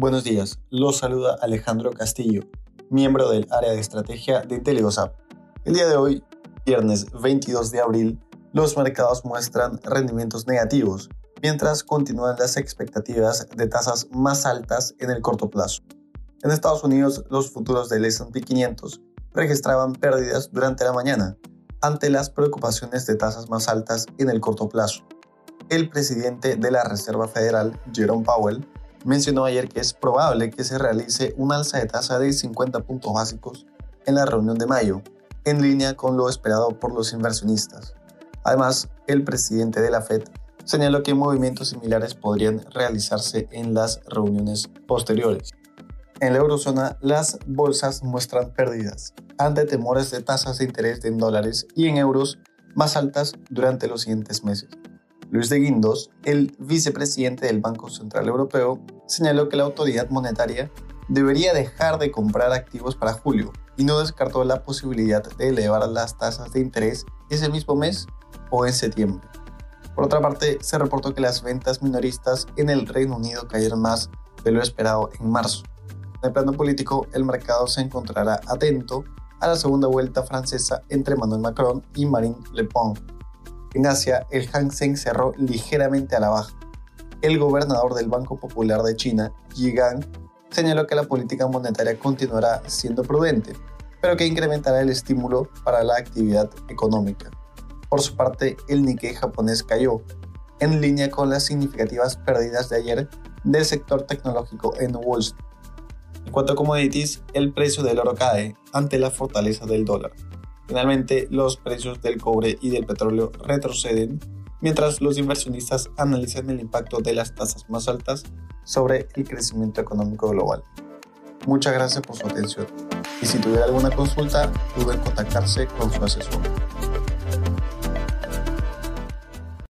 Buenos días, los saluda Alejandro Castillo, miembro del área de estrategia de IntelliGoSap. El día de hoy, viernes 22 de abril, los mercados muestran rendimientos negativos, mientras continúan las expectativas de tasas más altas en el corto plazo. En Estados Unidos, los futuros del S&P 500 registraban pérdidas durante la mañana, ante las preocupaciones de tasas más altas en el corto plazo. El presidente de la Reserva Federal, Jerome Powell, mencionó ayer que es probable que se realice un alza de tasa de 50 puntos básicos en la reunión de mayo, en línea con lo esperado por los inversionistas. Además, el presidente de la Fed señaló que movimientos similares podrían realizarse en las reuniones posteriores. En la eurozona, las bolsas muestran pérdidas ante temores de tasas de interés en dólares y en euros más altas durante los siguientes meses. Luis de Guindos, el vicepresidente del Banco Central Europeo, señaló que la autoridad monetaria debería dejar de comprar activos para julio y no descartó la posibilidad de elevar las tasas de interés ese mismo mes o en septiembre. Por otra parte, se reportó que las ventas minoristas en el Reino Unido cayeron más de lo esperado en marzo. En el plano político, el mercado se encontrará atento a la segunda vuelta francesa entre Emmanuel Macron y Marine Le Pen en Asia, el Hang Seng cerró ligeramente a la baja. El gobernador del Banco Popular de China, Yi Gang, señaló que la política monetaria continuará siendo prudente, pero que incrementará el estímulo para la actividad económica. Por su parte, el Nikkei japonés cayó, en línea con las significativas pérdidas de ayer del sector tecnológico en Wall Street. En cuanto a commodities, el precio del oro cae ante la fortaleza del dólar. Finalmente, los precios del cobre y del petróleo retroceden mientras los inversionistas analizan el impacto de las tasas más altas sobre el crecimiento económico global. Muchas gracias por su atención y si tuviera alguna consulta, duden en contactarse con su asesor.